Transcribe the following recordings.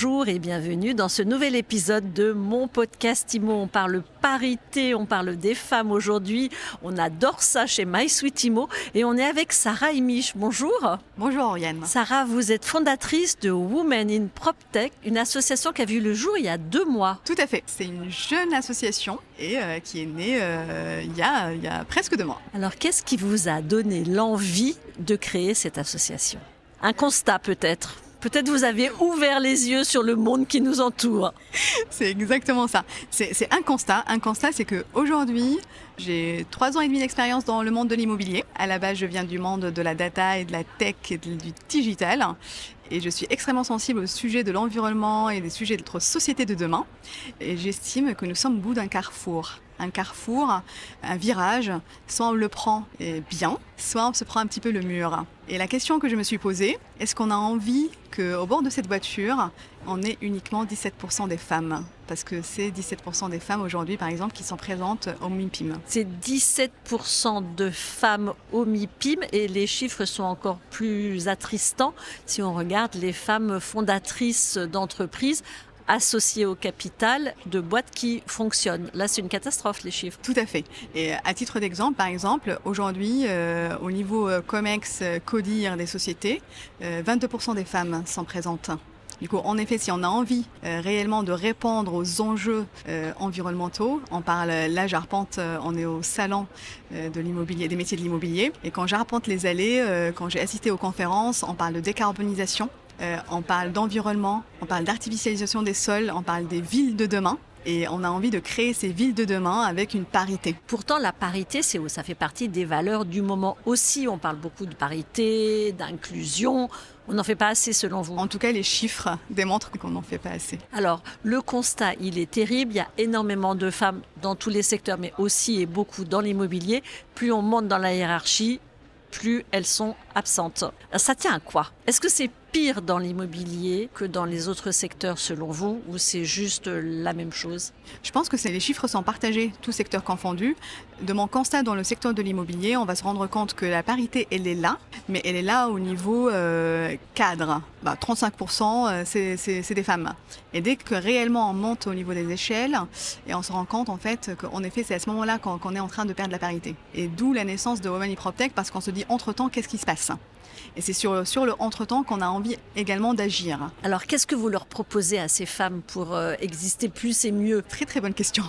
Bonjour et bienvenue dans ce nouvel épisode de mon podcast IMO. On parle parité, on parle des femmes aujourd'hui. On adore ça chez My Sweet IMO et on est avec Sarah Imiche. Bonjour. Bonjour Oriane. Sarah, vous êtes fondatrice de Women in PropTech, une association qui a vu le jour il y a deux mois. Tout à fait. C'est une jeune association et euh, qui est née euh, il, y a, il y a presque deux mois. Alors qu'est-ce qui vous a donné l'envie de créer cette association? Un constat peut-être? Peut-être vous avez ouvert les yeux sur le monde qui nous entoure. C'est exactement ça. C'est un constat. Un constat, c'est que aujourd'hui, j'ai trois ans et demi d'expérience dans le monde de l'immobilier. À la base, je viens du monde de la data et de la tech et du digital. Et je suis extrêmement sensible au sujet de l'environnement et des sujets de notre société de demain. Et j'estime que nous sommes au bout d'un carrefour un carrefour, un virage, soit on le prend bien, soit on se prend un petit peu le mur. Et la question que je me suis posée, est-ce qu'on a envie qu'au bord de cette voiture, on ait uniquement 17% des femmes? Parce que c'est 17% des femmes aujourd'hui, par exemple, qui sont présentes au MIPIM. C'est 17% de femmes au MIPIM et les chiffres sont encore plus attristants si on regarde les femmes fondatrices d'entreprises associés au capital de boîtes qui fonctionnent. Là, c'est une catastrophe, les chiffres. Tout à fait. Et à titre d'exemple, par exemple, aujourd'hui, euh, au niveau euh, COMEX, euh, CODIR des sociétés, 22% des femmes sont présentes. Du coup, en effet, si on a envie réellement de répondre aux enjeux environnementaux, on parle, là j'arpente, on est au salon de l'immobilier, des métiers de l'immobilier, et quand j'arpente les allées, quand j'ai assisté aux conférences, on parle de décarbonisation, euh, on parle d'environnement, on parle d'artificialisation des sols, on parle des villes de demain. Et on a envie de créer ces villes de demain avec une parité. Pourtant, la parité, c'est ça fait partie des valeurs du moment aussi. On parle beaucoup de parité, d'inclusion. On n'en fait pas assez selon vous? En tout cas, les chiffres démontrent qu'on n'en fait pas assez. Alors, le constat, il est terrible. Il y a énormément de femmes dans tous les secteurs, mais aussi et beaucoup dans l'immobilier. Plus on monte dans la hiérarchie, plus elles sont absentes. Ça tient à quoi? Est-ce que c'est pire dans l'immobilier que dans les autres secteurs selon vous ou c'est juste la même chose? Je pense que les chiffres sont partagés, tous secteurs confondus. De mon constat dans le secteur de l'immobilier, on va se rendre compte que la parité, elle est là, mais elle est là au niveau euh, cadre. Bah, 35%, euh, c'est des femmes. Et dès que réellement on monte au niveau des échelles, et on se rend compte en fait qu'en effet c'est à ce moment-là qu'on est en train de perdre la parité. Et d'où la naissance de Women in PropTech parce qu'on se dit entre-temps qu'est-ce qui se passe? Et c'est sur, sur le entre-temps qu'on a envie également d'agir. Alors qu'est-ce que vous leur proposez à ces femmes pour euh, exister plus et mieux? Très très bonne question.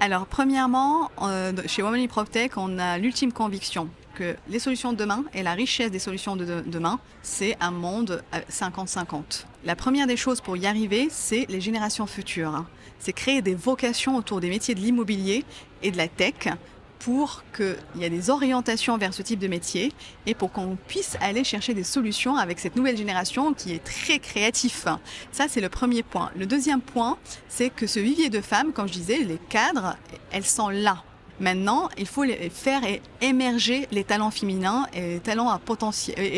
Alors premièrement, euh, chez Women in PropTech, on a l'ultime conviction que les solutions de demain et la richesse des solutions de demain, c'est un monde 50-50. La première des choses pour y arriver, c'est les générations futures. C'est créer des vocations autour des métiers de l'immobilier et de la tech pour qu'il y ait des orientations vers ce type de métier et pour qu'on puisse aller chercher des solutions avec cette nouvelle génération qui est très créatif. Ça, c'est le premier point. Le deuxième point, c'est que ce vivier de femmes, comme je disais, les cadres, elles sont là. Maintenant, il faut faire émerger les talents féminins et,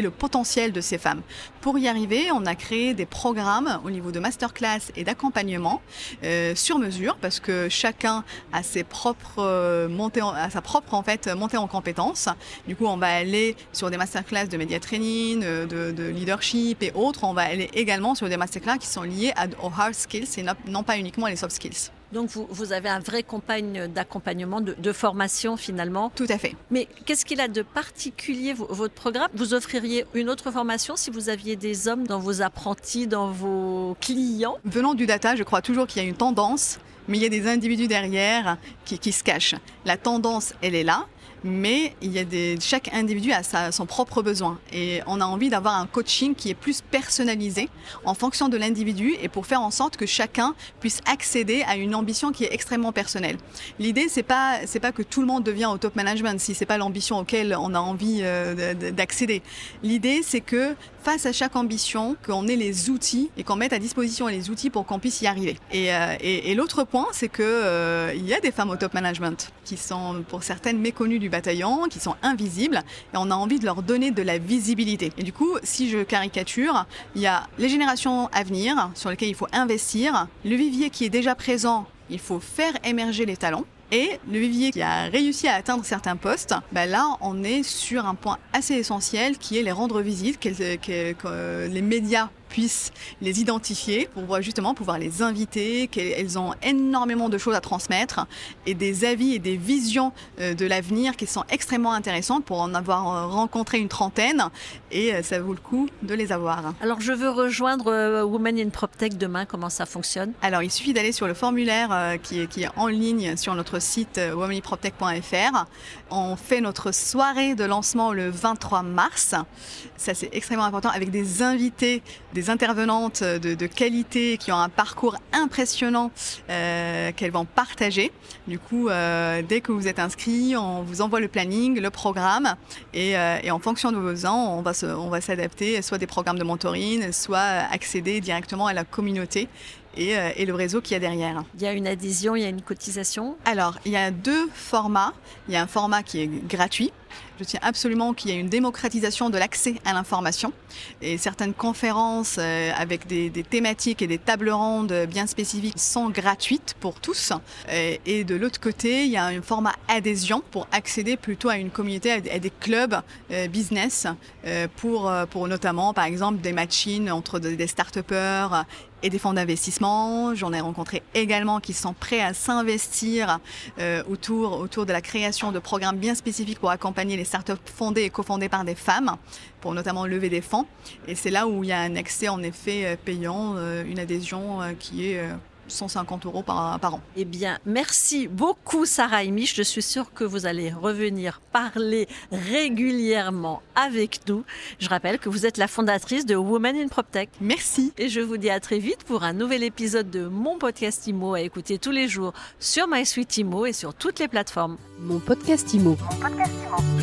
le potentiel de ces femmes. Pour y arriver, on a créé des programmes au niveau de masterclass et d'accompagnement euh, sur mesure parce que chacun a ses propres euh, montées a sa propre en fait montée en compétences. Du coup, on va aller sur des masterclass de media training, euh, de, leadership et autres. On va aller également sur des masterclass qui sont liés aux hard skills et non pas uniquement les soft skills. Donc vous, vous, avez un vrai compagne d'accompagnement, de, formation finalement. Tout à fait. Mais qu'est-ce qu'il a de particulier votre programme? Vous offririez une autre formation si vous aviez des hommes dans vos apprentis, dans vos clients? Venant du data, je crois toujours qu'il y a une tendance, mais il y a des individus derrière qui, qui se cachent. La tendance, elle est là mais il y a des, chaque individu a son propre besoin et on a envie d'avoir un coaching qui est plus personnalisé en fonction de l'individu et pour faire en sorte que chacun puisse accéder à une ambition qui est extrêmement personnelle. L'idée c'est pas pas que tout le monde devient au top management si c'est pas l'ambition auquel on a envie euh, d'accéder. L'idée c'est que face à chaque ambition, qu'on ait les outils et qu'on mette à disposition les outils pour qu'on puisse y arriver. Et, euh, et, l'autre point, c'est que euh, il y a des femmes au top management qui sont pour certaines méconnues du bataillon, qui sont invisibles, et on a envie de leur donner de la visibilité. Et du coup, si je caricature, il y a les générations à venir sur lesquelles il faut investir, le vivier qui est déjà présent, il faut faire émerger les talents Et le vivier qui a réussi à atteindre certains postes, bah là, on est sur un point assez essentiel qui est les rendre visite, que les médias puissent les identifier pour justement pouvoir les inviter, qu'elles ont énormément de choses à transmettre et des avis et des visions euh, de l'avenir qui sont extrêmement intéressantes pour en avoir euh, rencontré une trentaine et euh, ça vaut le coup de les avoir. Alors je veux rejoindre Women in PropTech demain, comment ça fonctionne? Alors il suffit d'aller sur le formulaire qui est, qui est en ligne sur notre site womeninproptech.fr. On fait notre soirée de lancement le 23 mars. Ça c'est extrêmement important avec des invités, des intervenantes de, qualité qui ont un parcours impressionnant euh, qu'elles vont partager. Du coup, euh, dès que vous êtes inscrit, on vous envoie le planning, le programme, et, euh, en fonction de vos ans, on va, on va s'adapter, soit des programmes de mentoring, soit accéder directement à la communauté et, et, le réseau qu'il y a derrière. Il y a une adhésion, il y a une cotisation? Alors, il y a deux formats. Il y a un format qui est gratuit, je tiens absolument qu'il y ait une démocratisation de l'accès à l'information et certaines conférences euh, avec des, thématiques et des tables rondes bien spécifiques sont gratuites pour tous. Euh, et, de l'autre côté, il y a un format adhésion pour accéder plutôt à une communauté, à des clubs euh, business pour, pour notamment, par exemple, des machines entre des start-upers et des fonds d'investissement. J'en ai rencontré également qui sont prêts à s'investir autour, autour de la création de programmes bien spécifiques pour accompagner les startups fondées et cofondées par des femmes pour notamment lever des fonds. Et c'est là où il y a un accès en effet euh, payant, euh, une adhésion euh, qui est 150 euros par, par, an. Eh bien, merci beaucoup Sarah et Mich. Je suis sûre que vous allez revenir parler régulièrement avec nous. Je rappelle que vous êtes la fondatrice de Women in PropTech. Merci. Et je vous dis à très vite pour un nouvel épisode de mon podcast IMO à écouter tous les jours sur MySuite IMO et sur toutes les plateformes. Mon podcast IMO. Mon podcast IMO.